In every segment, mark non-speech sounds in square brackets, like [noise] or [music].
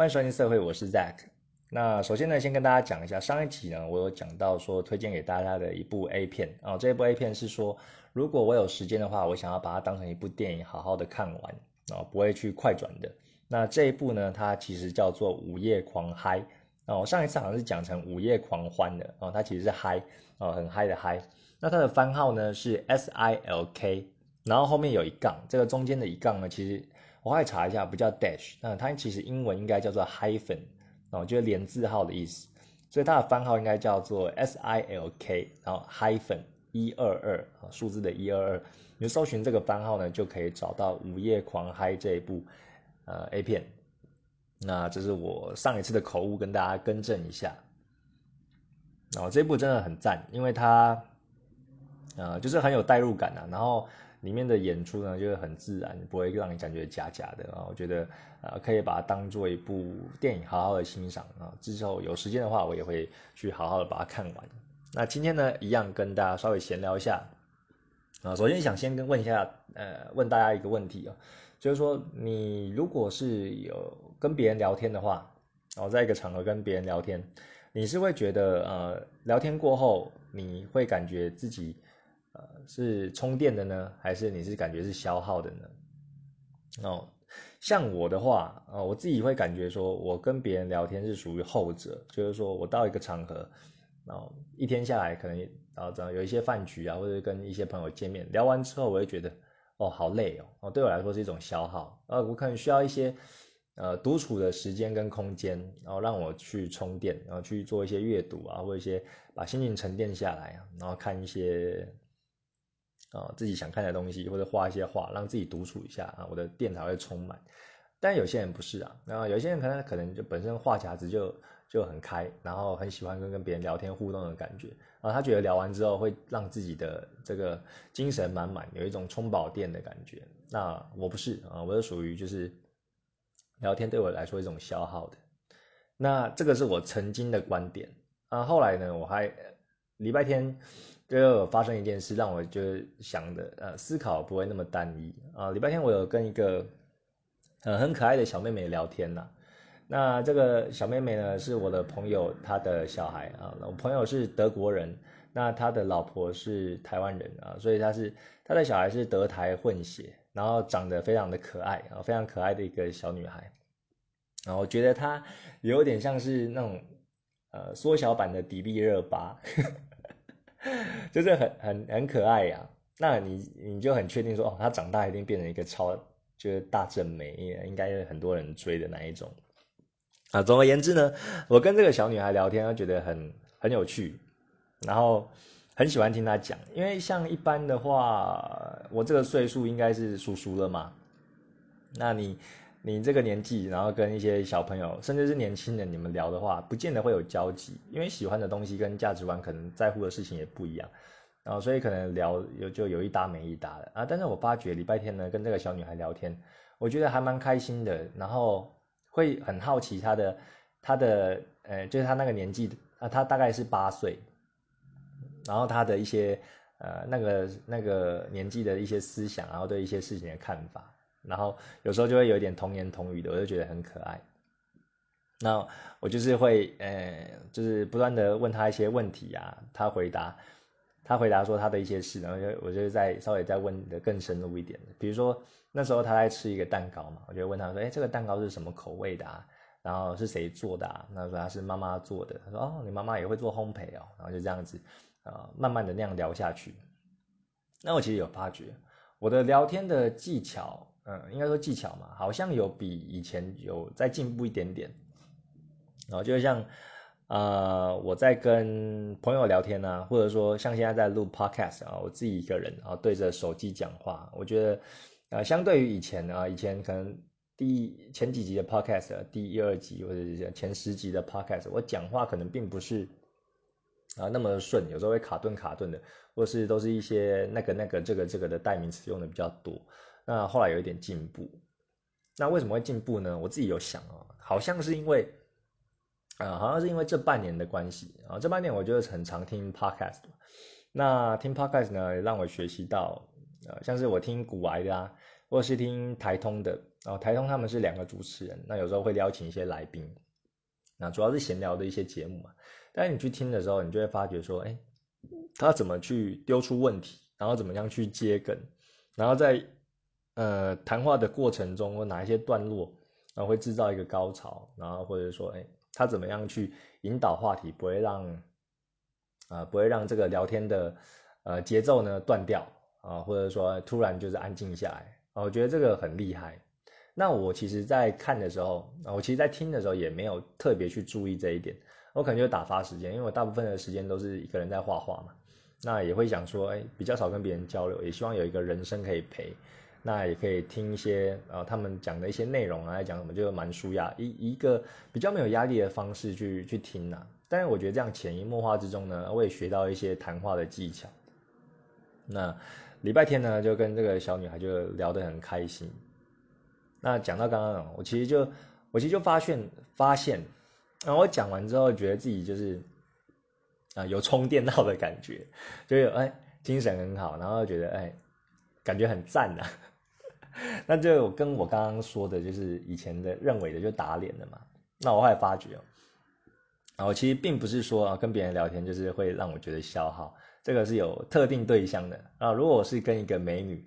欢迎收听社会，我是 Zack。那首先呢，先跟大家讲一下，上一集呢，我有讲到说推荐给大家的一部 A 片啊，这一部 A 片是说，如果我有时间的话，我想要把它当成一部电影，好好的看完啊，不会去快转的。那这一部呢，它其实叫做《午夜狂嗨》哦，上一次好像是讲成《午夜狂欢》的哦，它其实是嗨哦，很嗨的嗨。那它的番号呢是 S I L K，然后后面有一杠，这个中间的一杠呢，其实。我还查一下，不叫 dash，那它其实英文应该叫做 hyphen，哦，就是连字号的意思，所以它的番号应该叫做 S I L K，然后 hyphen 一二二啊，数字的一二二，你搜寻这个番号呢，就可以找到《午夜狂嗨》这一部呃 A 片。那这是我上一次的口误，跟大家更正一下。然后这部真的很赞，因为它呃就是很有代入感啊，然后。里面的演出呢，就是很自然，不会让你感觉假假的啊。我觉得，呃，可以把它当做一部电影，好好的欣赏啊。之后有时间的话，我也会去好好的把它看完。那今天呢，一样跟大家稍微闲聊一下啊。首先想先跟问一下，呃，问大家一个问题啊，就是说，你如果是有跟别人聊天的话，然后在一个场合跟别人聊天，你是会觉得，呃，聊天过后，你会感觉自己。呃，是充电的呢，还是你是感觉是消耗的呢？哦，像我的话，呃，我自己会感觉说，我跟别人聊天是属于后者，就是说我到一个场合，然后一天下来可能，然后这样有一些饭局啊，或者跟一些朋友见面，聊完之后，我会觉得，哦，好累哦，哦，对我来说是一种消耗，呃，我可能需要一些，呃，独处的时间跟空间，然后让我去充电，然后去做一些阅读啊，或者一些把心情沉淀下来啊，然后看一些。啊，自己想看的东西，或者画一些画，让自己独处一下啊，我的电才会充满。但有些人不是啊，那有些人可能可能就本身话匣子就就很开，然后很喜欢跟跟别人聊天互动的感觉啊，他觉得聊完之后会让自己的这个精神满满，有一种充饱电的感觉。那我不是啊，我是属于就是聊天对我来说一种消耗的。那这个是我曾经的观点啊，后来呢，我还礼拜天。就发生一件事，让我就是想的，呃，思考不会那么单一啊。礼拜天我有跟一个，呃，很可爱的小妹妹聊天呐。那这个小妹妹呢，是我的朋友她的小孩啊。我朋友是德国人，那他的老婆是台湾人啊，所以他是他的小孩是德台混血，然后长得非常的可爱啊，非常可爱的一个小女孩。然后我觉得她有点像是那种，呃，缩小版的迪丽热巴。[laughs] 就是很很很可爱呀，那你你就很确定说哦，他长大一定变成一个超就是大正美，应该很多人追的那一种啊。总而言之呢，我跟这个小女孩聊天，她觉得很很有趣，然后很喜欢听她讲，因为像一般的话，我这个岁数应该是叔叔了嘛，那你。你这个年纪，然后跟一些小朋友，甚至是年轻人，你们聊的话，不见得会有交集，因为喜欢的东西跟价值观，可能在乎的事情也不一样，然后所以可能聊有就有一搭没一搭的啊。但是我发觉礼拜天呢，跟这个小女孩聊天，我觉得还蛮开心的，然后会很好奇她的她的呃，就是她那个年纪啊，她大概是八岁，然后她的一些呃那个那个年纪的一些思想，然后对一些事情的看法。然后有时候就会有点童言童语的，我就觉得很可爱。那我就是会，呃，就是不断的问他一些问题啊，他回答，他回答说他的一些事，然后就我就再稍微再问的更深入一点的，比如说那时候他在吃一个蛋糕嘛，我就问他说，哎，这个蛋糕是什么口味的啊？然后是谁做的啊？他说他是妈妈做的。他说哦，你妈妈也会做烘焙哦。然后就这样子，呃，慢慢的那样聊下去。那我其实有发觉，我的聊天的技巧。嗯，应该说技巧嘛，好像有比以前有再进步一点点。然后就像，呃，我在跟朋友聊天呢，或者说像现在在录 podcast 啊，我自己一个人啊对着手机讲话，我觉得，呃，相对于以前啊，以前可能第前几集的 podcast，第一二集或者是前十集的 podcast，我讲话可能并不是啊那么顺，有时候会卡顿卡顿的，或是都是一些那个那个这个这个的代名词用的比较多。那后来有一点进步，那为什么会进步呢？我自己有想啊，好像是因为，呃，好像是因为这半年的关系。啊，这半年我觉得很常听 podcast，那听 podcast 呢，让我学习到，呃，像是我听古癌的啊，或是听台通的，然后台通他们是两个主持人，那有时候会邀请一些来宾，那主要是闲聊的一些节目嘛。但是你去听的时候，你就会发觉说，哎，他怎么去丢出问题，然后怎么样去接梗，然后再呃谈话的过程中，或哪一些段落，然后会制造一个高潮，然后或者说，哎，他怎么样去引导话题，不会让啊不会让这个聊天的呃节奏呢断掉啊，或者说突然就是安静下来啊，我觉得这个很厉害。那我其实，在看的时候，我其实，在听的时候也没有特别去注意这一点。我可能就打发时间，因为我大部分的时间都是一个人在画画嘛。那也会想说，哎，比较少跟别人交流，也希望有一个人生可以陪。那也可以听一些呃他们讲的一些内容啊，来讲什么就蛮舒压，一一个比较没有压力的方式去去听呐。但是我觉得这样潜移默化之中呢，我也学到一些谈话的技巧。那礼拜天呢，就跟这个小女孩就聊得很开心。那讲到刚刚，我其实就我其实就发现发现。然后我讲完之后，觉得自己就是啊有充电到的感觉，就有哎精神很好，然后觉得哎感觉很赞呐。[laughs] 那就跟我刚刚说的，就是以前的认为的就打脸了嘛。那我后来发觉哦，我其实并不是说跟别人聊天就是会让我觉得消耗，这个是有特定对象的啊。如果我是跟一个美女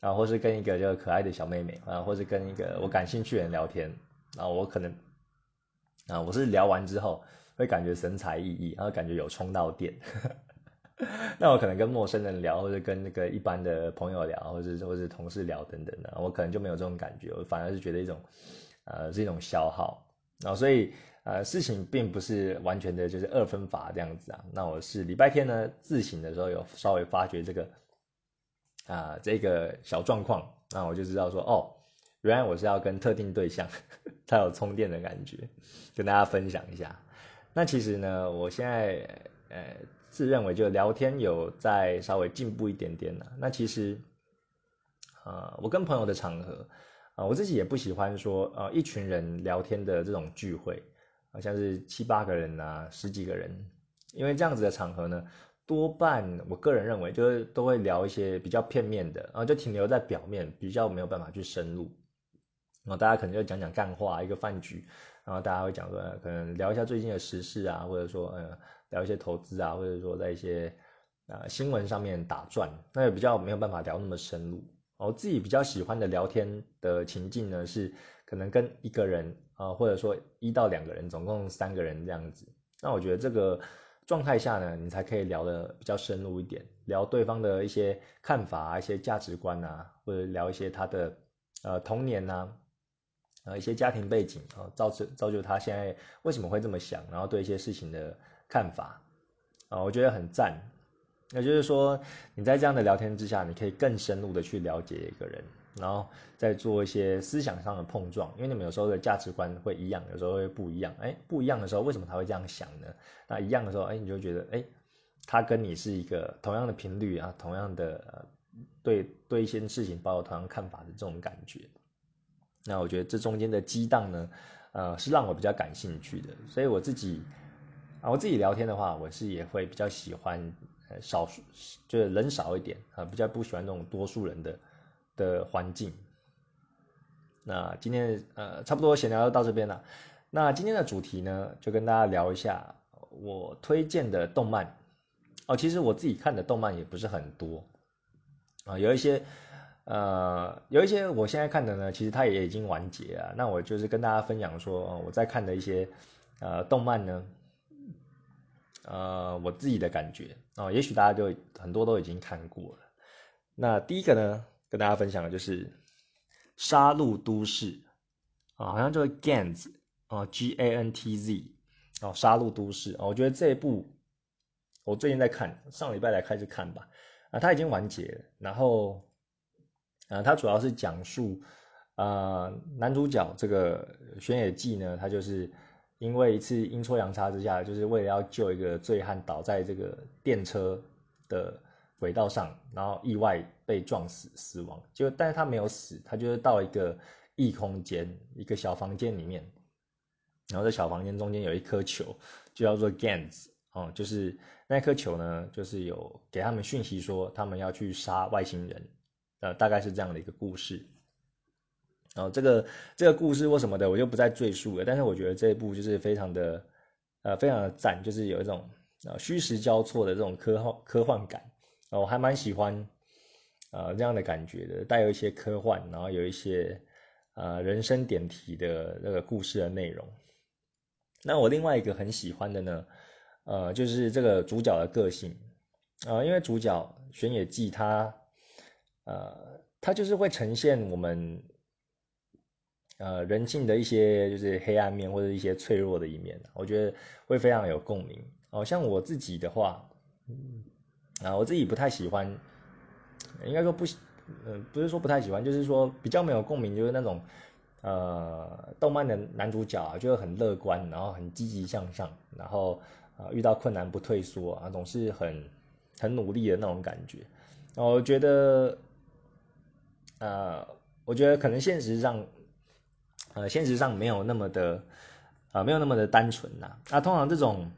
啊，或是跟一个就可爱的小妹妹啊，或是跟一个我感兴趣的人聊天啊，我可能。啊，我是聊完之后会感觉神采奕奕，然后感觉有充到电。[laughs] 那我可能跟陌生人聊，或者跟那个一般的朋友聊，或者或者同事聊等等的，我可能就没有这种感觉，我反而是觉得一种，呃，是一种消耗。然后所以呃，事情并不是完全的就是二分法这样子啊。那我是礼拜天呢自省的时候有稍微发觉这个啊这个小状况，那我就知道说哦。原来我是要跟特定对象 [laughs] 才有充电的感觉，跟大家分享一下。那其实呢，我现在呃自认为就聊天有在稍微进步一点点了。那其实，呃，我跟朋友的场合啊，我自己也不喜欢说呃一群人聊天的这种聚会，好像是七八个人啊，十几个人，因为这样子的场合呢，多半我个人认为就是都会聊一些比较片面的，然后就停留在表面，比较没有办法去深入。然后大家可能就讲讲干话，一个饭局，然后大家会讲说，可能聊一下最近的时事啊，或者说，呃，聊一些投资啊，或者说在一些呃新闻上面打转，那也比较没有办法聊那么深入。我自己比较喜欢的聊天的情境呢，是可能跟一个人啊，或者说一到两个人，总共三个人这样子。那我觉得这个状态下呢，你才可以聊得比较深入一点，聊对方的一些看法，一些价值观啊，或者聊一些他的呃童年呐。呃，一些家庭背景啊，造成造就他现在为什么会这么想，然后对一些事情的看法啊，我觉得很赞。那就是说，你在这样的聊天之下，你可以更深入的去了解一个人，然后再做一些思想上的碰撞，因为你们有时候的价值观会一样，有时候会不一样。哎，不一样的时候，为什么他会这样想呢？那一样的时候，哎，你就觉得，哎，他跟你是一个同样的频率啊，同样的对对一些事情抱有同样看法的这种感觉。那我觉得这中间的激荡呢，呃，是让我比较感兴趣的。所以我自己啊，我自己聊天的话，我是也会比较喜欢少数，就是人少一点啊，比较不喜欢那种多数人的的环境。那今天呃，差不多闲聊到这边了。那今天的主题呢，就跟大家聊一下我推荐的动漫。哦，其实我自己看的动漫也不是很多啊，有一些。呃，有一些我现在看的呢，其实它也已经完结了。那我就是跟大家分享说，我在看的一些呃动漫呢，呃，我自己的感觉哦，也许大家就很多都已经看过了。那第一个呢，跟大家分享的就是《杀戮都市》啊，好像就是 Gantz 啊，G A N T Z 哦，《杀戮都市》啊，我觉得这一部我最近在看，上礼拜才开始看吧，啊，它已经完结了，然后。啊，它主要是讲述，呃，男主角这个玄野纪呢，他就是因为一次阴错阳差之下，就是为了要救一个醉汉倒在这个电车的轨道上，然后意外被撞死死亡。就但是他没有死，他就是到一个异空间，一个小房间里面，然后在小房间中间有一颗球，就叫做 Gans 哦，就是那颗球呢，就是有给他们讯息说他们要去杀外星人。呃，大概是这样的一个故事。然后这个这个故事或什么的我就不再赘述了。但是我觉得这一部就是非常的呃非常的赞，就是有一种呃虚实交错的这种科幻科幻感，我还蛮喜欢呃这样的感觉的，带有一些科幻，然后有一些呃人生点题的那个故事的内容。那我另外一个很喜欢的呢，呃，就是这个主角的个性啊，因为主角玄野纪他呃他就是会呈现我们。呃，人性的一些就是黑暗面或者一些脆弱的一面，我觉得会非常有共鸣。哦，像我自己的话，啊，我自己不太喜欢，应该说不，嗯，不是说不太喜欢，就是说比较没有共鸣，就是那种呃，动漫的男主角啊，就很乐观，然后很积极向上，然后啊，遇到困难不退缩啊，总是很很努力的那种感觉。我觉得，呃，我觉得可能现实上。呃，现实上没有那么的，啊，没有那么的单纯呐。那通常这种，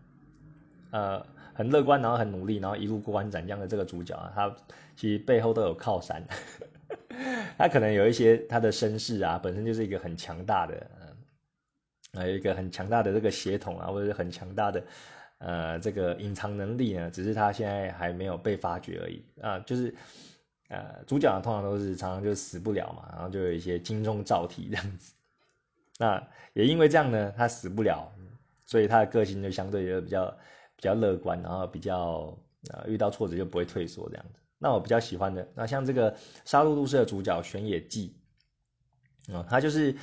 呃，很乐观，然后很努力，然后一路过关斩将的这个主角啊，他其实背后都有靠山。[laughs] 他可能有一些他的身世啊，本身就是一个很强大的，呃，一个很强大的这个血统啊，或者是很强大的，呃，这个隐藏能力呢，只是他现在还没有被发掘而已啊。就是，呃，主角通常都是常常就死不了嘛，然后就有一些金钟罩体这样子。那也因为这样呢，他死不了，所以他的个性就相对就比较比较乐观，然后比较呃遇到挫折就不会退缩这样子。那我比较喜欢的，那像这个《杀戮都市》的主角玄野纪，啊，他就是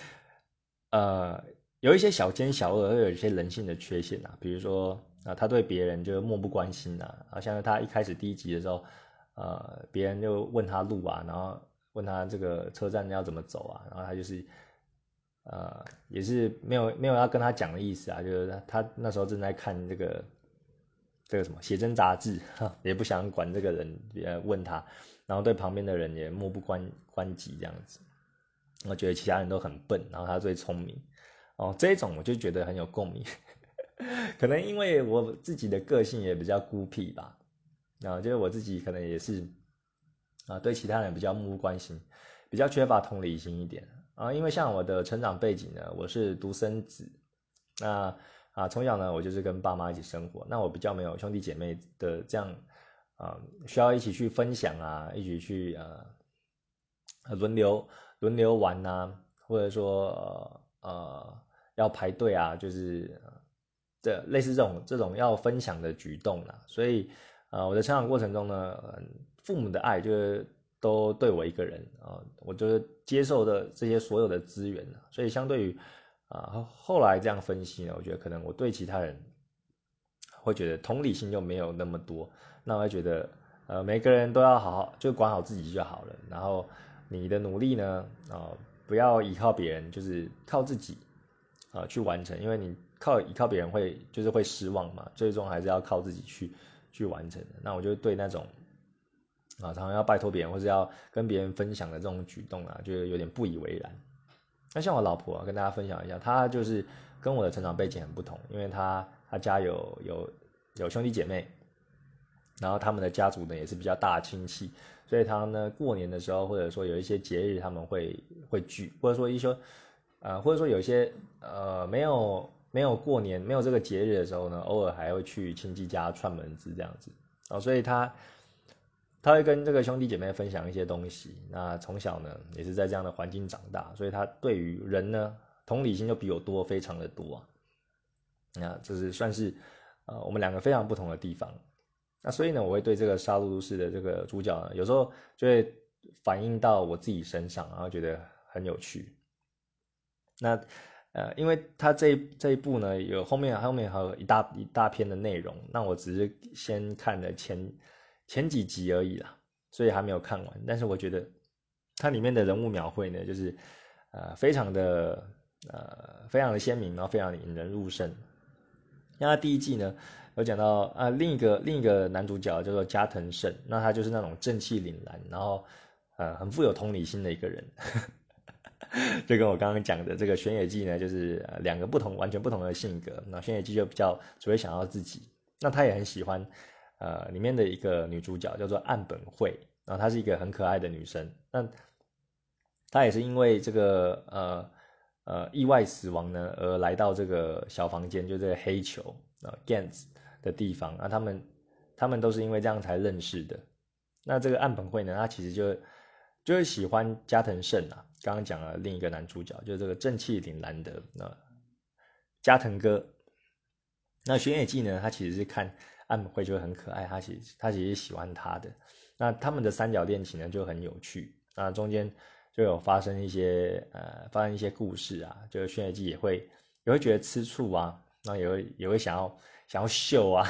呃有一些小奸小恶，又有一些人性的缺陷啊，比如说啊，他对别人就漠不关心呐，啊，像他一开始第一集的时候，呃，别人就问他路啊，然后问他这个车站要怎么走啊，然后他就是。呃，也是没有没有要跟他讲的意思啊，就是他那时候正在看这个这个什么写真杂志，也不想管这个人，呃，问他，然后对旁边的人也漠不关关己这样子，我觉得其他人都很笨，然后他最聪明，哦，这种我就觉得很有共鸣，[laughs] 可能因为我自己的个性也比较孤僻吧，啊，就是我自己可能也是啊，对其他人比较漠不关心，比较缺乏同理心一点。啊，因为像我的成长背景呢，我是独生子，那啊从小呢我就是跟爸妈一起生活，那我比较没有兄弟姐妹的这样啊需要一起去分享啊，一起去呃轮流轮流玩呐，或者说呃要排队啊，就是这类似这种这种要分享的举动啦，所以呃我的成长过程中呢，父母的爱就是。都对我一个人啊，我就是接受的这些所有的资源所以相对于啊后来这样分析呢，我觉得可能我对其他人会觉得同理心就没有那么多，那我觉得呃每个人都要好好就管好自己就好了，然后你的努力呢啊不要依靠别人，就是靠自己啊去完成，因为你靠依靠别人会就是会失望嘛，最终还是要靠自己去去完成的。那我就对那种。啊，常常要拜托别人，或者要跟别人分享的这种举动啊，就有点不以为然。那像我老婆啊，跟大家分享一下，她就是跟我的成长背景很不同，因为她她家有有有兄弟姐妹，然后他们的家族呢也是比较大亲戚，所以他呢过年的时候，或者说有一些节日，他们会会聚，或者说一些呃，或者说有一些呃没有没有过年没有这个节日的时候呢，偶尔还会去亲戚家串门子这样子啊，所以他。他会跟这个兄弟姐妹分享一些东西，那从小呢也是在这样的环境长大，所以他对于人呢同理心就比我多，非常的多啊。那这是算是呃我们两个非常不同的地方。那所以呢，我会对这个杀戮都市的这个主角呢，有时候就会反映到我自己身上，然后觉得很有趣。那呃，因为他这这一部呢有后面后面还有一大一大篇的内容，那我只是先看了前。前几集而已啦，所以还没有看完。但是我觉得它里面的人物描绘呢，就是呃非常的呃非常的鲜明，然后非常引人入胜。那第一季呢有讲到啊另一个另一个男主角叫做加藤胜，那他就是那种正气凛然，然后呃很富有同理心的一个人。[laughs] 就跟我刚刚讲的这个玄野纪呢，就是两个不同完全不同的性格。那玄野纪就比较只会想要自己，那他也很喜欢。呃，里面的一个女主角叫做岸本惠，然后她是一个很可爱的女生。那她也是因为这个呃呃意外死亡呢，而来到这个小房间，就这个黑球啊 Gans 的地方啊，他们他们都是因为这样才认识的。那这个岸本惠呢，他其实就就是喜欢加藤胜啊，刚刚讲了另一个男主角，就是这个正气凛然的那加藤哥。那玄野记呢，他其实是看岸本惠就很可爱，他其实他其实喜欢他的。那他们的三角恋情呢就很有趣那，中间就有发生一些呃发生一些故事啊，就是轩辕记也会也会觉得吃醋啊，然后也会也会想要想要秀啊，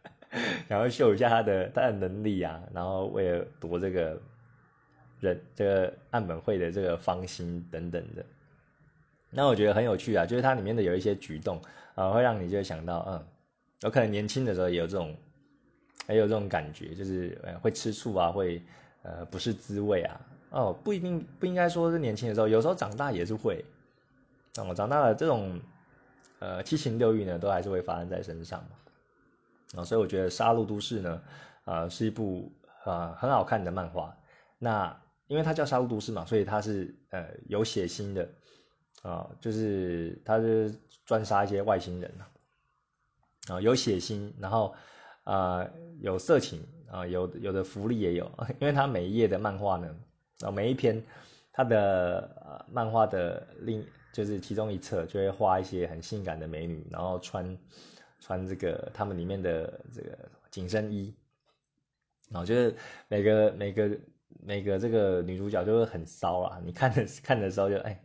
[laughs] 想要秀一下他的他的能力啊，然后为了夺这个人这个岸本会的这个芳心等等的，那我觉得很有趣啊，就是它里面的有一些举动啊，会让你就想到嗯，有可能年轻的时候也有这种。也有这种感觉，就是呃会吃醋啊，会呃不是滋味啊。哦，不一定不应该说是年轻的时候，有时候长大也是会。那我长大了，这种呃七情六欲呢，都还是会发生在身上嘛。啊，所以我觉得《杀戮都市》呢，呃是一部呃很好看的漫画。那因为它叫《杀戮都市》嘛，所以它是呃有血腥的啊，就是它是专杀一些外星人啊，啊有血腥，然后。啊，有色情啊，有有的福利也有，[laughs] 因为他每一页的漫画呢，啊，每一篇他的呃漫画的另就是其中一册就会画一些很性感的美女，然后穿穿这个他们里面的这个紧身衣，然后就是每个每个每个这个女主角就会很骚啊，你看的 [laughs] 看的时候就哎，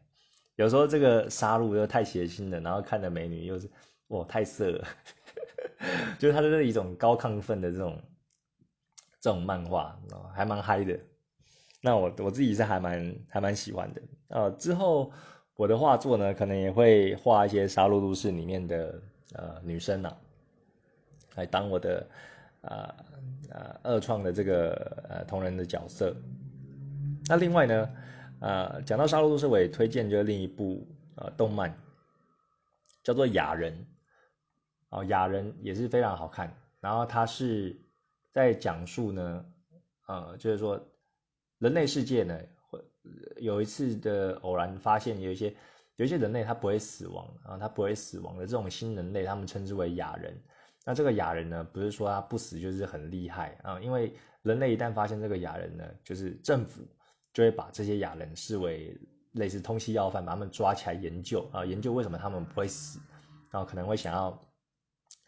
有时候这个杀戮又太血腥了，然后看的美女又是哇太色了。[laughs] 就是它是一种高亢奋的这种这种漫画，还蛮嗨的。那我我自己是还蛮还蛮喜欢的。呃，之后我的画作呢，可能也会画一些《杀戮都市》里面的呃女生呐，来当我的呃呃二创的这个呃同人的角色。那另外呢，呃，讲到《杀戮都市》，我也推荐就另一部呃动漫，叫做《雅人》。哦，雅人也是非常好看。然后他是在讲述呢，呃，就是说人类世界呢，会有一次的偶然发现，有一些有一些人类他不会死亡啊，他不会死亡的这种新人类，他们称之为雅人。那这个雅人呢，不是说他不死就是很厉害啊，因为人类一旦发现这个雅人呢，就是政府就会把这些雅人视为类似通缉要犯，把他们抓起来研究啊，研究为什么他们不会死，然后可能会想要。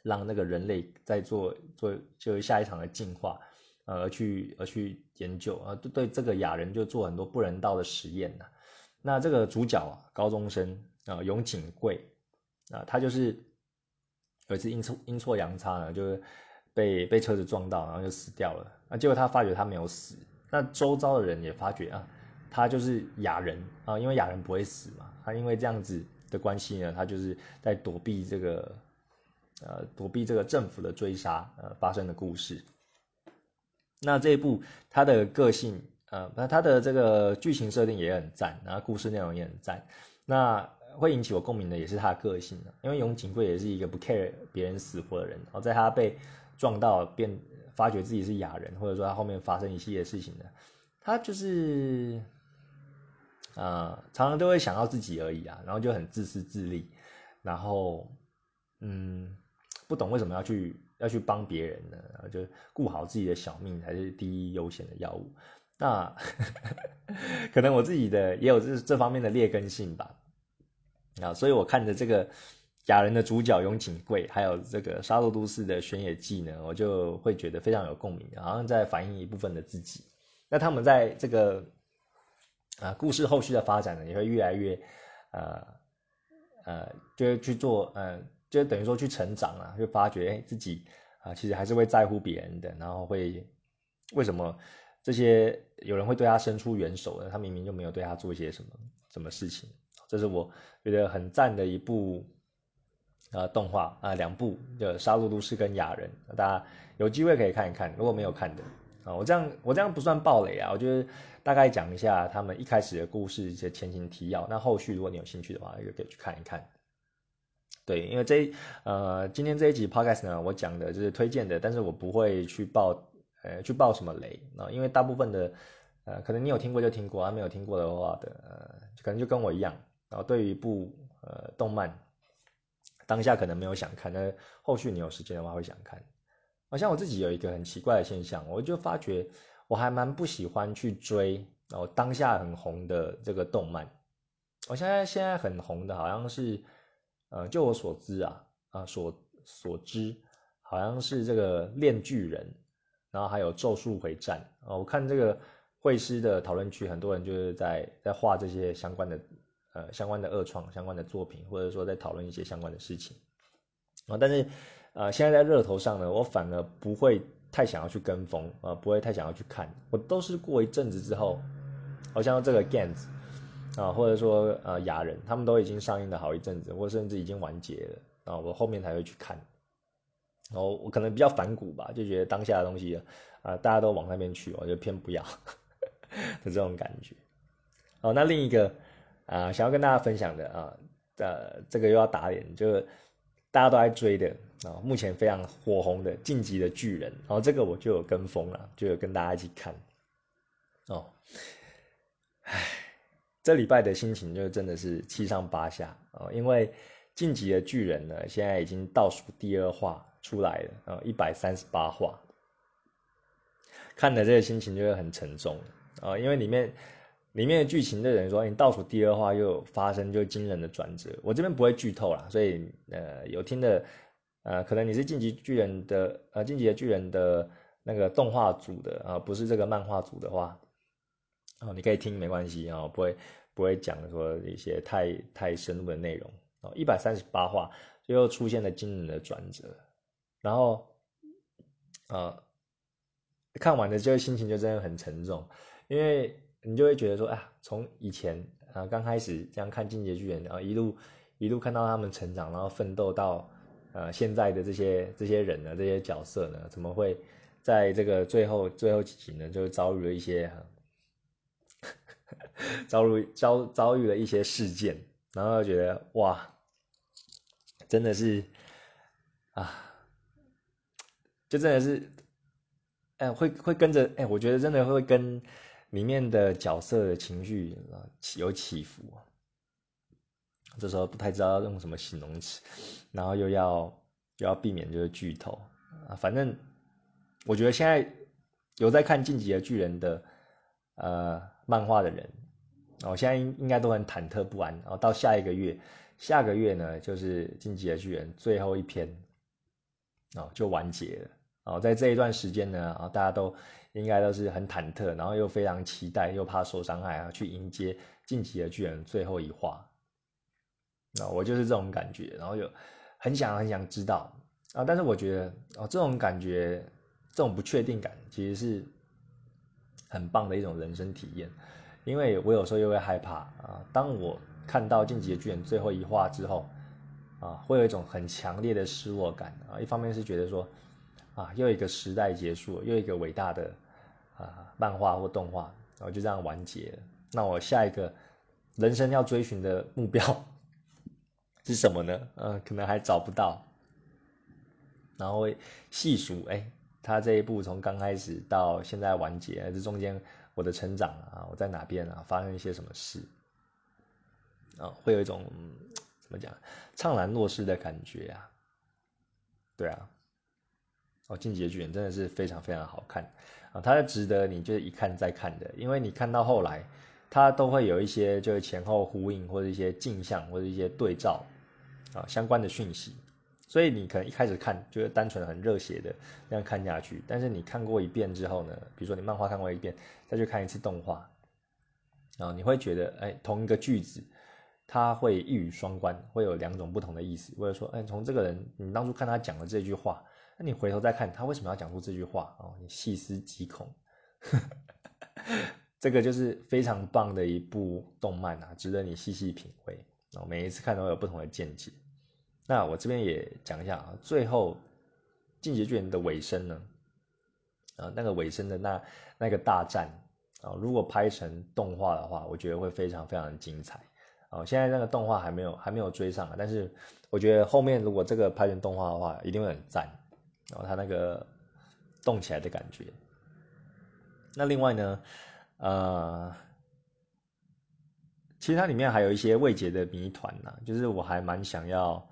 让那个人类在做做就下一场的进化，呃，而去而去研究啊，对对，这个雅人就做很多不人道的实验呐。那这个主角啊，高中生啊，永井贵啊，他就是有一次阴错阴错阳差呢，就是被被车子撞到，然后就死掉了。啊，结果他发觉他没有死，那周遭的人也发觉啊，他就是雅人啊，因为雅人不会死嘛，他因为这样子的关系呢，他就是在躲避这个。呃，躲避这个政府的追杀，呃，发生的故事。那这一部它的个性，呃，那它的这个剧情设定也很赞，然后故事内容也很赞。那会引起我共鸣的也是他的个性因为永井贵也是一个不 care 别人死活的人。然后在他被撞到，变发觉自己是哑人，或者说他后面发生一系列事情呢，他就是，呃，常常都会想到自己而已啊，然后就很自私自利，然后，嗯。不懂为什么要去要去帮别人呢？然后就顾好自己的小命才是第一优先的药物。那 [laughs] 可能我自己的也有这这方面的劣根性吧。啊，所以我看着这个雅人的主角永井贵，还有这个杀戮都市的玄野记呢，我就会觉得非常有共鸣，好像在反映一部分的自己。那他们在这个啊故事后续的发展呢，也会越来越呃呃，就去做嗯。就等于说去成长啊，就发觉哎自己啊其实还是会在乎别人的，然后会为什么这些有人会对他伸出援手呢？他明明就没有对他做一些什么什么事情，这是我觉得很赞的一部啊动画啊两部的《杀戮都市》跟《雅人》，大家有机会可以看一看。如果没有看的啊，我这样我这样不算暴雷啊，我觉得大概讲一下他们一开始的故事一些前情提要，那后续如果你有兴趣的话，也可以去看一看。对，因为这呃，今天这一集 podcast 呢，我讲的就是推荐的，但是我不会去报，呃，去报什么雷啊，因为大部分的呃，可能你有听过就听过，啊没有听过的话的，呃，可能就跟我一样，然后对于一部呃动漫，当下可能没有想看，但后续你有时间的话会想看。好像我自己有一个很奇怪的现象，我就发觉我还蛮不喜欢去追，然后当下很红的这个动漫。我现在现在很红的好像是，呃，就我所知啊，啊所所知，好像是这个《炼巨人》，然后还有《咒术回战》啊，我看这个。会师的讨论区，很多人就是在在画这些相关的呃相关的二创相关的作品，或者说在讨论一些相关的事情啊。但是呃现在在热头上呢，我反而不会太想要去跟风啊，不会太想要去看。我都是过一阵子之后，好像这个 Gans 啊，或者说呃雅人，他们都已经上映了好一阵子，或甚至已经完结了啊，我后面才会去看。然后我可能比较反骨吧，就觉得当下的东西啊，大家都往那边去，我就偏不要。[laughs] 的这种感觉，哦，那另一个啊，想要跟大家分享的啊，呃，这个又要打脸，就是大家都在追的啊，目前非常火红的《晋级的巨人》，然后这个我就有跟风了，就有跟大家一起看。哦，唉，这礼拜的心情就真的是七上八下哦，因为《晋级的巨人》呢，现在已经倒数第二话出来了啊，一百三十八话，看的这个心情就会很沉重。啊，因为里面里面的剧情的人说，你倒数第二话又发生就惊人的转折，我这边不会剧透啦，所以呃有听的呃可能你是晋级巨人的呃晋级的巨人的那个动画组的啊，不是这个漫画组的话，哦你可以听没关系啊，不会不会讲说一些太太深入的内容哦，一百三十八话又出现了惊人的转折，然后啊看完的这个心情就真的很沉重。因为你就会觉得说，哎，从以前啊刚开始这样看《进阶巨人》，然后一路一路看到他们成长，然后奋斗到呃现在的这些这些人呢，这些角色呢，怎么会在这个最后最后几集呢，就遭遇了一些 [laughs] 遭遇遭遭遇了一些事件，然后觉得哇，真的是啊，就真的是，哎，会会跟着哎，我觉得真的会跟。里面的角色的情绪起有起伏，这时候不太知道用什么形容词，然后又要又要避免就是剧透啊，反正我觉得现在有在看《进击的巨人》的呃漫画的人，哦，现在应应该都很忐忑不安，然后到下一个月，下个月呢就是《晋级的巨人》最后一篇，哦就完结了，哦，在这一段时间呢，啊大家都。应该都是很忐忑，然后又非常期待，又怕受伤害啊，去迎接晋级的巨人最后一话。那我就是这种感觉，然后就很想很想知道啊，但是我觉得哦，这种感觉，这种不确定感，其实是很棒的一种人生体验。因为我有时候又会害怕啊，当我看到晋级的巨人最后一话之后啊，会有一种很强烈的失落感啊。一方面是觉得说。啊，又一个时代结束，又一个伟大的啊漫画或动画，然后就这样完结了。那我下一个人生要追寻的目标 [laughs] 是什么呢？嗯，可能还找不到。然后细数，哎，他这一部从刚开始到现在完结，这中间我的成长啊，我在哪边啊，发生一些什么事啊，会有一种怎么讲，怅然若失的感觉啊。对啊。哦，进击的巨人真的是非常非常好看啊！它是值得你就是一看再看的，因为你看到后来，它都会有一些就是前后呼应或者一些镜像或者一些对照啊相关的讯息，所以你可能一开始看就是单纯很热血的那样看下去，但是你看过一遍之后呢，比如说你漫画看过一遍，再去看一次动画，然后你会觉得哎，同一个句子它会一语双关，会有两种不同的意思，或者说哎，从这个人你当初看他讲的这句话。那你回头再看他为什么要讲出这句话哦？你细思极恐，[laughs] 这个就是非常棒的一部动漫啊，值得你细细品味哦。每一次看都有不同的见解。那我这边也讲一下啊，最后进阶巨人的尾声呢，啊，那个尾声的那那个大战啊，如果拍成动画的话，我觉得会非常非常精彩啊。现在那个动画还没有还没有追上啊，但是我觉得后面如果这个拍成动画的话，一定会很赞。然后它那个动起来的感觉。那另外呢，呃，其实它里面还有一些未解的谜团呢，就是我还蛮想要，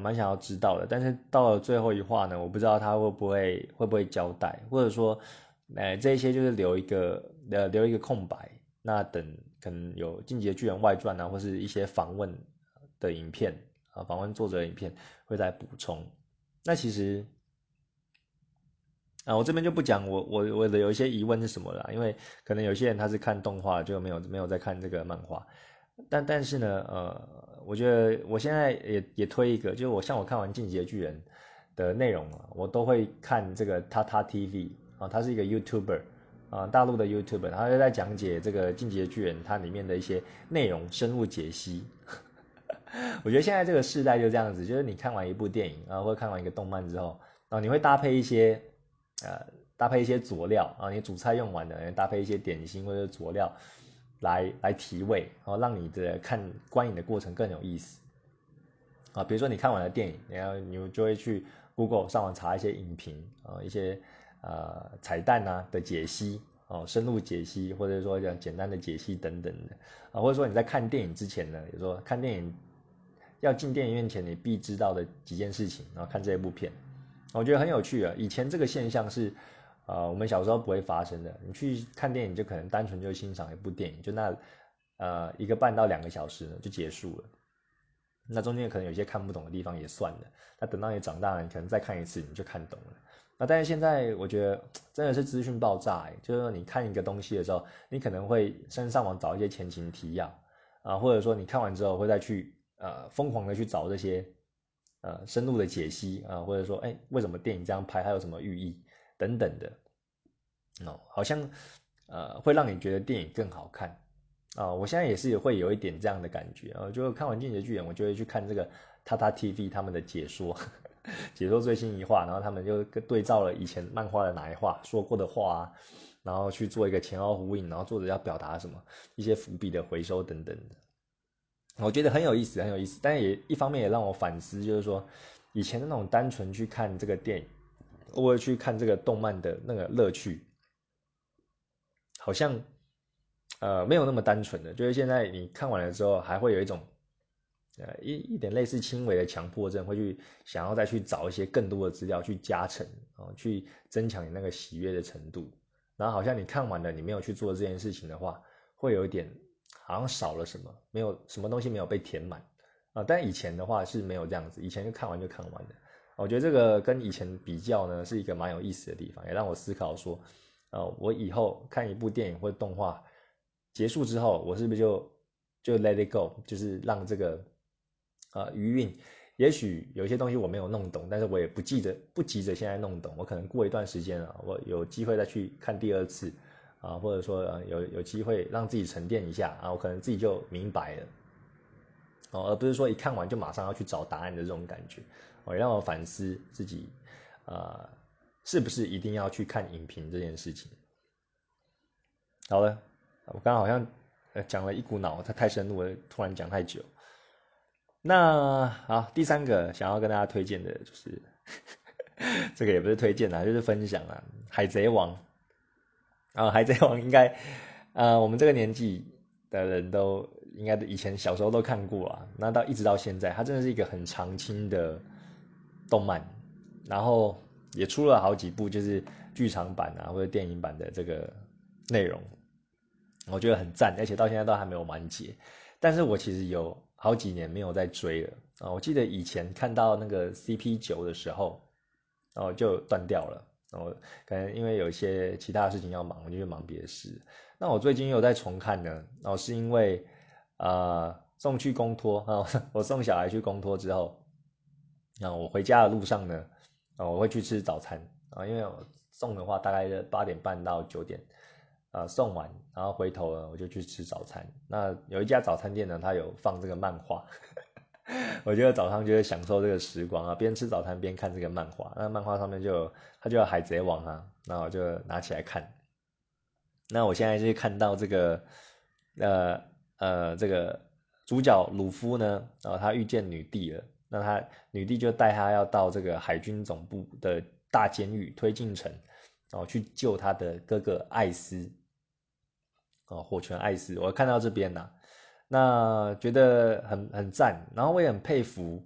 蛮想要知道的。但是到了最后一话呢，我不知道他会不会会不会交代，或者说，哎，这些就是留一个呃留一个空白，那等可能有《进击的巨人外传》啊，或是一些访问的影片啊，访问作者影片会再补充。那其实。啊，我这边就不讲我我我的有一些疑问是什么了，因为可能有些人他是看动画就没有没有在看这个漫画，但但是呢，呃，我觉得我现在也也推一个，就是我像我看完《进击的巨人》的内容啊，我都会看这个他他 TV 啊，他是一个 YouTuber 啊，大陆的 YouTuber，他就在讲解这个《进击的巨人》它里面的一些内容，深入解析。[laughs] 我觉得现在这个时代就这样子，就是你看完一部电影啊，或者看完一个动漫之后，然啊，你会搭配一些。呃，搭配一些佐料啊，你主菜用完了，搭配一些点心或者佐料来来提味，然后让你的看观影的过程更有意思啊。比如说你看完了电影，然后你就会去 Google 上网查一些影评啊，一些呃彩蛋啊的解析哦，深入解析或者说讲简单的解析等等的啊，或者说你在看电影之前呢，比如说看电影要进电影院前你必知道的几件事情，然后看这一部片。我觉得很有趣啊！以前这个现象是，呃，我们小时候不会发生的。你去看电影，就可能单纯就欣赏一部电影，就那，呃，一个半到两个小时呢就结束了。那中间可能有些看不懂的地方也算了。那等到你长大了，你可能再看一次，你就看懂了。那但是现在我觉得真的是资讯爆炸，就是说你看一个东西的时候，你可能会先上网找一些前情提要啊，或者说你看完之后会再去呃疯狂的去找这些。呃，深入的解析啊，或者说，哎，为什么电影这样拍，它有什么寓意等等的，哦，好像呃，会让你觉得电影更好看啊。我现在也是会有一点这样的感觉啊，就看完《进击的巨人》，我就会去看这个他他 TV 他们的解说，[laughs] 解说最新一话，然后他们就对照了以前漫画的哪一话说过的话啊，然后去做一个前后呼应，然后作者要表达什么，一些伏笔的回收等等的。我觉得很有意思，很有意思，但也一方面也让我反思，就是说，以前的那种单纯去看这个电影，偶尔去看这个动漫的那个乐趣，好像，呃，没有那么单纯的。就是现在你看完了之后，还会有一种，呃，一一点类似轻微的强迫症，会去想要再去找一些更多的资料去加成，啊，去增强你那个喜悦的程度。然后好像你看完了，你没有去做这件事情的话，会有一点。好像少了什么，没有什么东西没有被填满啊。但以前的话是没有这样子，以前就看完就看完的。我觉得这个跟以前比较呢，是一个蛮有意思的地方，也让我思考说，呃，我以后看一部电影或者动画结束之后，我是不是就就 let it go，就是让这个呃余韵，也许有些东西我没有弄懂，但是我也不记得，不急着现在弄懂，我可能过一段时间啊，我有机会再去看第二次。啊，或者说有有机会让自己沉淀一下啊，我可能自己就明白了，哦，而不是说一看完就马上要去找答案的这种感觉，哦，让我反思自己，呃，是不是一定要去看影评这件事情？好了，我刚刚好像讲了一股脑，它太深入了，突然讲太久。那好，第三个想要跟大家推荐的就是，[laughs] 这个也不是推荐啊，就是分享啊，《海贼王》。啊，海贼王应该，呃，我们这个年纪的人都应该以前小时候都看过啊。那到一直到现在，它真的是一个很长青的动漫，然后也出了好几部，就是剧场版啊或者电影版的这个内容，我觉得很赞，而且到现在都还没有完结。但是我其实有好几年没有在追了啊。我记得以前看到那个 CP 九的时候，然后就断掉了。然后可能因为有一些其他的事情要忙，我就去忙别的事。那我最近又在重看呢，然后是因为呃送去公托啊，我送小孩去公托之后，然后我回家的路上呢，啊我会去吃早餐啊，因为我送的话大概是八点半到九点，啊送完然后回头了我就去吃早餐。那有一家早餐店呢，它有放这个漫画。[laughs] 我觉得早上就会享受这个时光啊，边吃早餐边看这个漫画。那漫画上面就它就有海贼王啊，那我就拿起来看。那我现在就看到这个，呃呃，这个主角鲁夫呢，然后他遇见女帝了，那他女帝就带他要到这个海军总部的大监狱推进城，然后去救他的哥哥艾斯。哦，火拳艾斯，我看到这边呐，那觉得很很赞，然后我也很佩服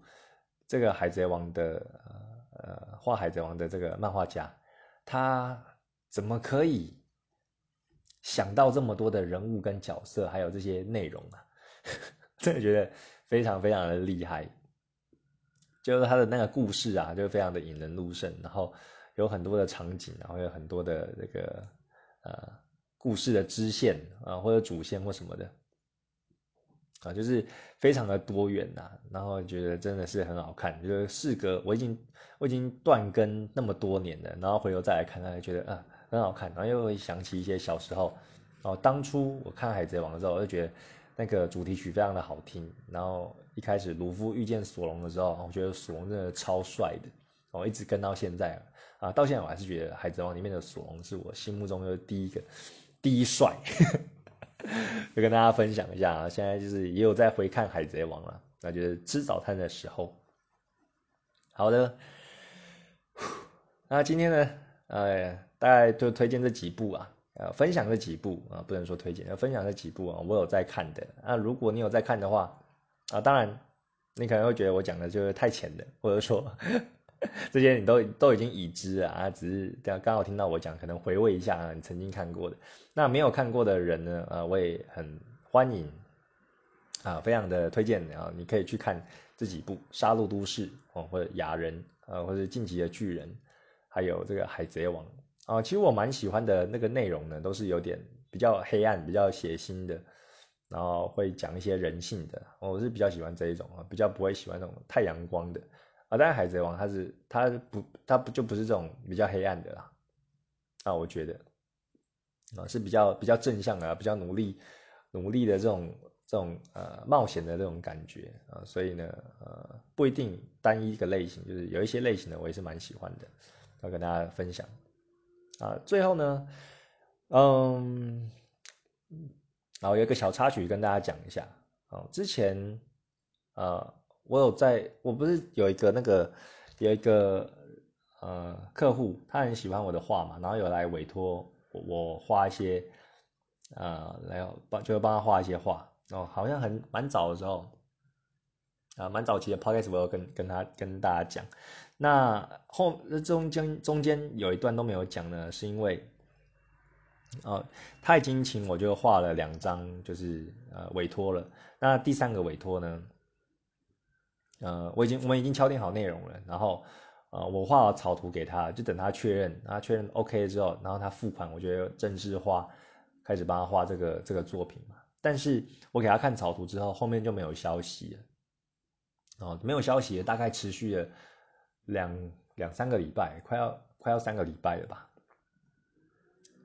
这个海贼王的呃画海贼王的这个漫画家，他怎么可以想到这么多的人物跟角色，还有这些内容啊？[laughs] 真的觉得非常非常的厉害，就是他的那个故事啊，就非常的引人入胜，然后有很多的场景，然后有很多的这个呃故事的支线啊，或者主线或什么的啊，就是非常的多元呐，然后觉得真的是很好看。就是事隔我已经我已经断更那么多年了，然后回头再来看，他就觉得啊很好看，然后又会想起一些小时候然后，当初我看海贼王的时候，我就觉得。那个主题曲非常的好听，然后一开始鲁夫遇见索隆的时候，我觉得索隆真的超帅的，我一直跟到现在啊，到现在我还是觉得海贼王里面的索隆是我心目中的第一个第一帅，[laughs] 就跟大家分享一下啊，现在就是也有在回看海贼王了，那就是吃早餐的时候。好的，那今天呢，呃，大概就推荐这几部啊。呃，分享这几部啊，不能说推荐，要分享这几部啊，我有在看的。那如果你有在看的话，啊，当然你可能会觉得我讲的就是太浅了，或者说 [laughs] 这些你都都已经已知啊，只是刚刚好听到我讲，可能回味一下啊，你曾经看过的。那没有看过的人呢，啊，我也很欢迎啊，非常的推荐啊，你可以去看这几部《杀戮都市》哦，或者《雅人》啊，或者《晋级的巨人》，还有这个《海贼王》。啊，其实我蛮喜欢的那个内容呢，都是有点比较黑暗、比较血腥的，然后会讲一些人性的。我是比较喜欢这一种啊，比较不会喜欢那种太阳光的啊。但是海贼王它是它不它不就不是这种比较黑暗的啦啊，我觉得啊是比较比较正向的，比较努力努力的这种这种呃冒险的这种感觉啊。所以呢呃不一定单一一个类型，就是有一些类型的我也是蛮喜欢的，要跟大家分享。啊，最后呢，嗯，然后有一个小插曲跟大家讲一下。啊，之前，呃，我有在，我不是有一个那个有一个呃客户，他很喜欢我的画嘛，然后有来委托我画一些，呃，来帮就是帮他画一些画。哦，好像很蛮早的时候，啊，蛮早期的 podcast 我有跟跟他跟大家讲。那后中间中间有一段都没有讲呢，是因为，呃，他已经请我就画了两张，就是呃委托了。那第三个委托呢，呃，我已经我们已经敲定好内容了，然后呃我画了草图给他，就等他确认，他确认 OK 之后，然后他付款，我觉得正式画，开始帮他画这个这个作品嘛。但是我给他看草图之后，后面就没有消息了，哦，没有消息，大概持续了。两两三个礼拜，快要快要三个礼拜了吧？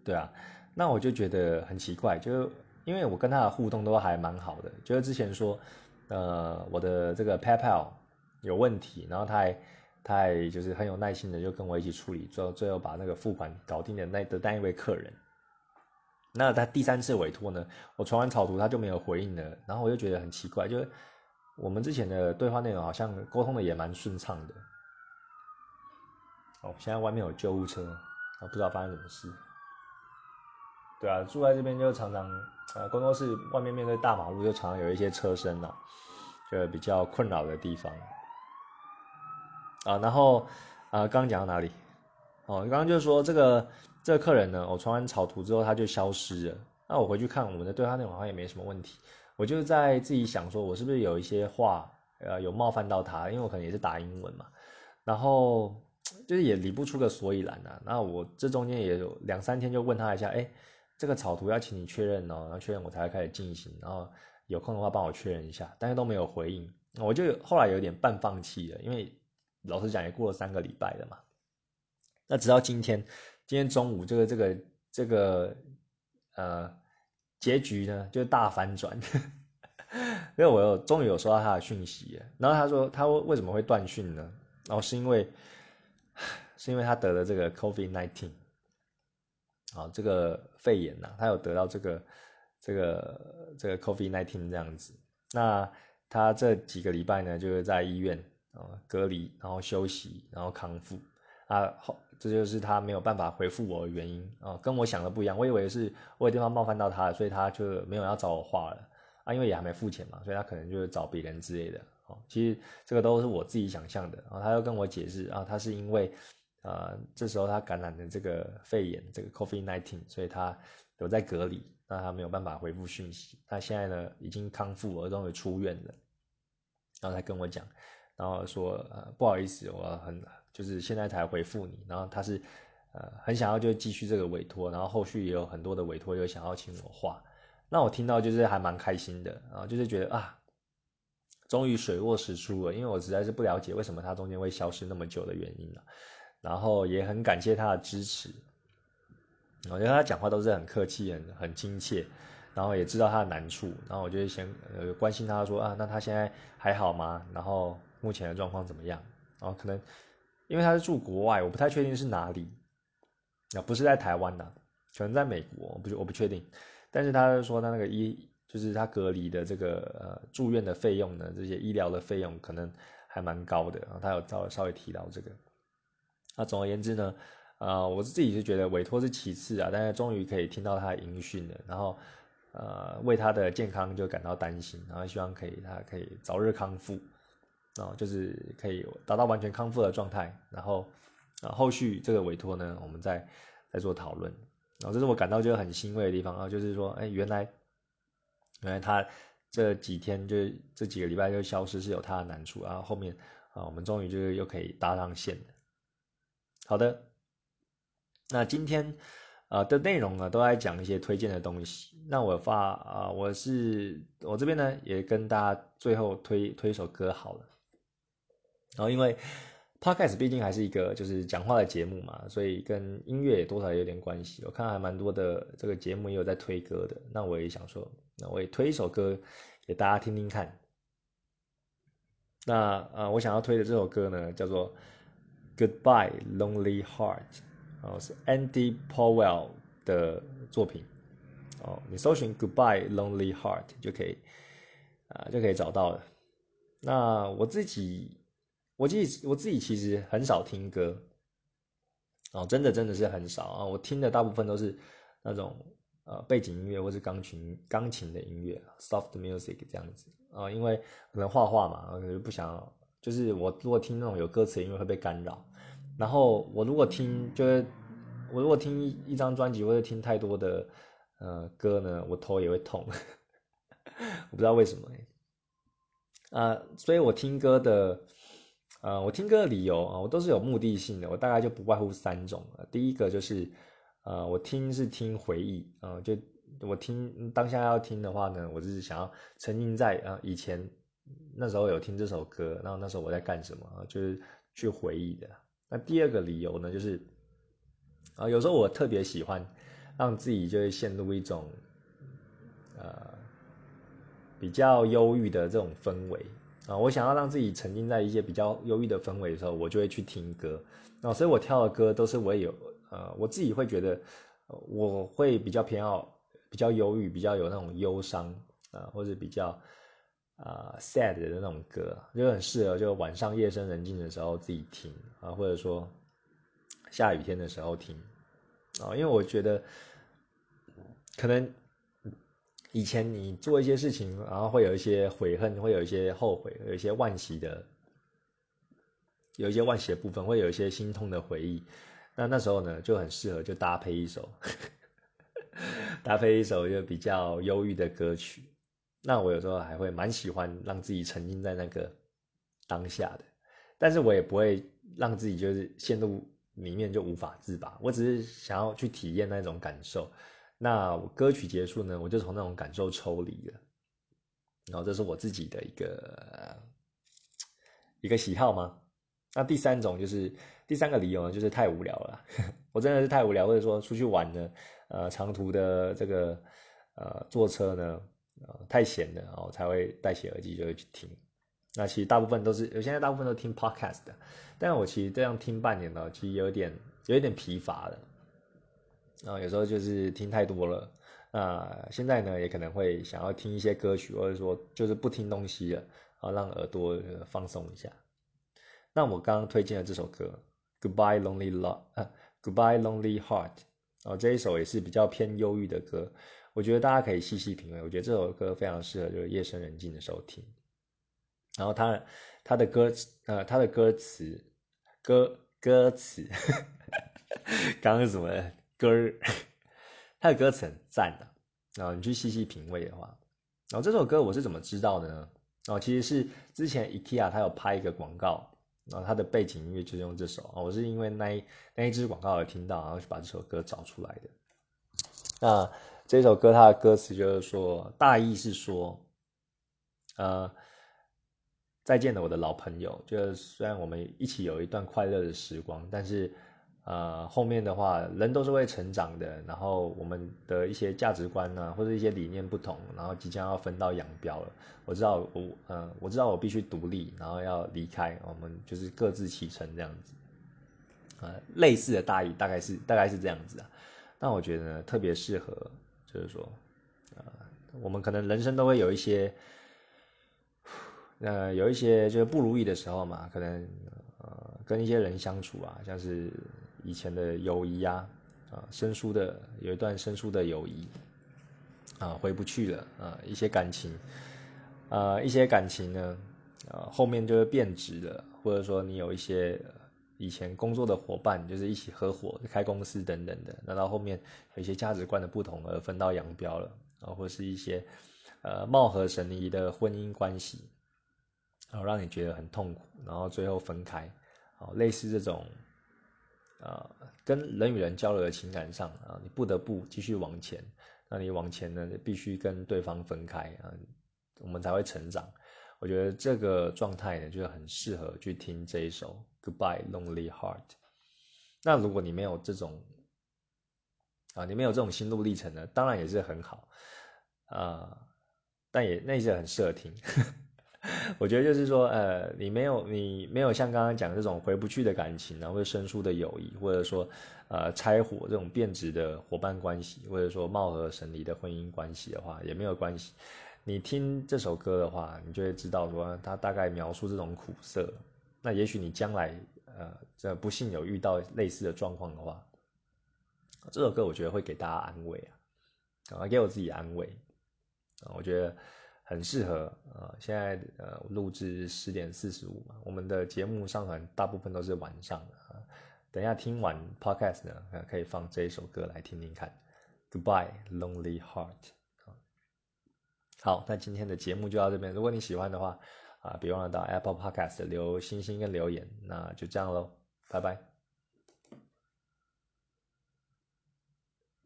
对啊，那我就觉得很奇怪，就因为我跟他的互动都还蛮好的，就是之前说，呃，我的这个 PayPal 有问题，然后他还他还就是很有耐心的就跟我一起处理，最后最后把那个付款搞定的那的那一位客人。那他第三次委托呢，我传完草图他就没有回应了，然后我就觉得很奇怪，就是我们之前的对话内容好像沟通的也蛮顺畅的。哦，现在外面有救护车，啊，不知道发生什么事。对啊，住在这边就常常，呃，工作室外面面对大马路，就常常有一些车声呐，就比较困扰的地方。啊，然后，啊，刚刚讲到哪里？哦，刚刚就是说这个这个客人呢，我传完草图之后他就消失了。那我回去看我们的对话内容好像也没什么问题。我就在自己想说，我是不是有一些话，呃，有冒犯到他？因为我可能也是打英文嘛，然后。就是也理不出个所以然呐，那我这中间也有两三天就问他一下，哎，这个草图要请你确认哦，然后确认我才会开始进行，然后有空的话帮我确认一下，但是都没有回应，我就后来有点半放弃了，因为老实讲也过了三个礼拜了嘛，那直到今天，今天中午这个这个这个呃结局呢就大反转，[laughs] 因为我有终于有收到他的讯息，然后他说他为什么会断讯呢？然后是因为。是因为他得了这个 COVID nineteen，啊，这个肺炎呐，他有得到这个这个这个 COVID nineteen 这样子。那他这几个礼拜呢，就是在医院啊隔离，然后休息，然后康复啊。后这就是他没有办法回复我的原因啊，跟我想的不一样。我以为是我有地方冒犯到他，所以他就没有要找我画了啊，因为也还没付钱嘛，所以他可能就是找别人之类的。哦，其实这个都是我自己想象的。然后他又跟我解释啊，他是因为呃这时候他感染的这个肺炎，这个 COVID-19，所以他有在隔离，那他没有办法回复讯息。他现在呢已经康复了，终于出院了。然后他跟我讲，然后说呃不好意思，我很就是现在才回复你。然后他是呃很想要就继续这个委托，然后后续也有很多的委托又想要请我画。那我听到就是还蛮开心的啊，就是觉得啊。终于水落石出了，因为我实在是不了解为什么他中间会消失那么久的原因了。然后也很感谢他的支持，我觉得他讲话都是很客气、很很亲切，然后也知道他的难处，然后我就先呃关心他说啊，那他现在还好吗？然后目前的状况怎么样？然后可能因为他是住国外，我不太确定是哪里，啊不是在台湾的，可能在美国，我不我不确定。但是他说他那个医。就是他隔离的这个呃住院的费用呢，这些医疗的费用可能还蛮高的然后。他有稍微稍微提到这个。那总而言之呢，呃，我自己是觉得委托是其次啊，但是终于可以听到他的音讯了，然后呃为他的健康就感到担心，然后希望可以他可以早日康复，然后就是可以达到完全康复的状态，然后啊后续这个委托呢，我们再再做讨论。然后这是我感到就很欣慰的地方啊，就是说，哎，原来。原来他这几天就这几个礼拜就消失是有他的难处，然后后面啊，我们终于就是又可以搭上线了。好的，那今天啊的内容呢，都在讲一些推荐的东西。那我发啊，我是我这边呢也跟大家最后推推一首歌好了。然后因为 Podcast 毕竟还是一个就是讲话的节目嘛，所以跟音乐也多少有点关系。我看还蛮多的这个节目也有在推歌的，那我也想说。那我也推一首歌给大家听听看。那呃，我想要推的这首歌呢，叫做《Goodbye Lonely Heart》，哦，是 Andy Powell 的作品。哦，你搜寻《Goodbye Lonely Heart》就可以，啊，就可以找到了。那我自己，我自己，我自己其实很少听歌，哦，真的真的是很少啊。我听的大部分都是那种。呃，背景音乐或是钢琴、钢琴的音乐，soft music 这样子啊，因为可能画画嘛，可能不想，就是我如果听那种有歌词的音乐会被干扰，然后我如果听，就是我如果听一张专辑或者听太多的呃歌呢，我头也会痛，[laughs] 我不知道为什么啊，所以我听歌的，呃，我听歌的理由啊，我都是有目的性的，我大概就不外乎三种第一个就是。呃，我听是听回忆，啊，就我听当下要听的话呢，我就是想要沉浸在啊以前那时候有听这首歌，然后那时候我在干什么，就是去回忆的。那第二个理由呢，就是啊有时候我特别喜欢让自己就会陷入一种呃比较忧郁的这种氛围啊，我想要让自己沉浸在一些比较忧郁的氛围的时候，我就会去听歌，那所以我挑的歌都是我有。呃，我自己会觉得，我会比较偏好比较忧郁、比较有那种忧伤啊，或者比较啊 sad 的那种歌，就很适合就晚上夜深人静的时候自己听啊，或者说下雨天的时候听啊，因为我觉得可能以前你做一些事情，然后会有一些悔恨，会有一些后悔，有一些惋惜的，有一些惋惜的部分，会有一些心痛的回忆。那那时候呢，就很适合就搭配一首，[laughs] 搭配一首就比较忧郁的歌曲。那我有时候还会蛮喜欢让自己沉浸在那个当下的，但是我也不会让自己就是陷入里面就无法自拔。我只是想要去体验那种感受。那歌曲结束呢，我就从那种感受抽离了。然后这是我自己的一个一个喜好吗？那第三种就是第三个理由呢，就是太无聊了。[laughs] 我真的是太无聊，或者说出去玩呢，呃，长途的这个呃坐车呢，呃太闲了，然后才会戴起耳机就会去听。那其实大部分都是，我现在大部分都听 podcast 的，但我其实这样听半年呢，其实有点有一点疲乏了。然后有时候就是听太多了，那现在呢也可能会想要听一些歌曲，或者说就是不听东西了，啊，让耳朵放松一下。那我刚刚推荐的这首歌《Goodbye Lonely Love 啊，Goodbye Lonely Heart 哦，这一首也是比较偏忧郁的歌，我觉得大家可以细细品味。我觉得这首歌非常适合就是夜深人静的时候听。然后他他的歌呃他的歌词歌歌词，[laughs] 刚刚什么歌儿？他的歌词很赞的。然后你去细细品味的话，然后这首歌我是怎么知道的呢？哦，其实是之前 IKEA 他有拍一个广告，然后他的背景音乐就是用这首啊，我是因为那一那一支广告而听到，然后去把这首歌找出来的。那这首歌它的歌词就是说，大意是说，呃，再见了我的老朋友，就是虽然我们一起有一段快乐的时光，但是。呃，后面的话，人都是会成长的，然后我们的一些价值观呢，或者一些理念不同，然后即将要分道扬镳了。我知道我，嗯，我知道我必须独立，然后要离开，我们就是各自启程这样子。呃，类似的大意大概是大概是这样子啊。那我觉得呢，特别适合，就是说，呃，我们可能人生都会有一些，呃，有一些就是不如意的时候嘛，可能呃，跟一些人相处啊，像是。以前的友谊啊，啊，生疏的有一段生疏的友谊，啊，回不去了啊，一些感情，啊，一些感情呢，啊，后面就会变质了，或者说你有一些以前工作的伙伴，就是一起合伙开公司等等的，那到后面有一些价值观的不同而分道扬镳了，啊，或是一些呃貌合神离的婚姻关系，然后让你觉得很痛苦，然后最后分开，好，类似这种。啊，跟人与人交流的情感上啊，你不得不继续往前。那你往前呢，必须跟对方分开啊，我们才会成长。我觉得这个状态呢，就很适合去听这一首《Goodbye Lonely Heart》。那如果你没有这种啊，你没有这种心路历程呢，当然也是很好啊，但也那些很适合听。[laughs] 我觉得就是说，呃，你没有你没有像刚刚讲这种回不去的感情啊，或者生疏的友谊，或者说，呃，拆伙这种变质的伙伴关系，或者说貌合神离的婚姻关系的话，也没有关系。你听这首歌的话，你就会知道说，它大概描述这种苦涩。那也许你将来，呃，这不幸有遇到类似的状况的话，这首歌我觉得会给大家安慰啊，啊，给我自己安慰啊，我觉得。很适合啊，现在呃录制十点四十五嘛，我们的节目上传大部分都是晚上啊。等一下听完 podcast 呢，可以放这一首歌来听听看。Goodbye Lonely Heart 好，那今天的节目就到这边。如果你喜欢的话啊，别忘了到 Apple Podcast 留星星跟留言。那就这样喽，拜拜。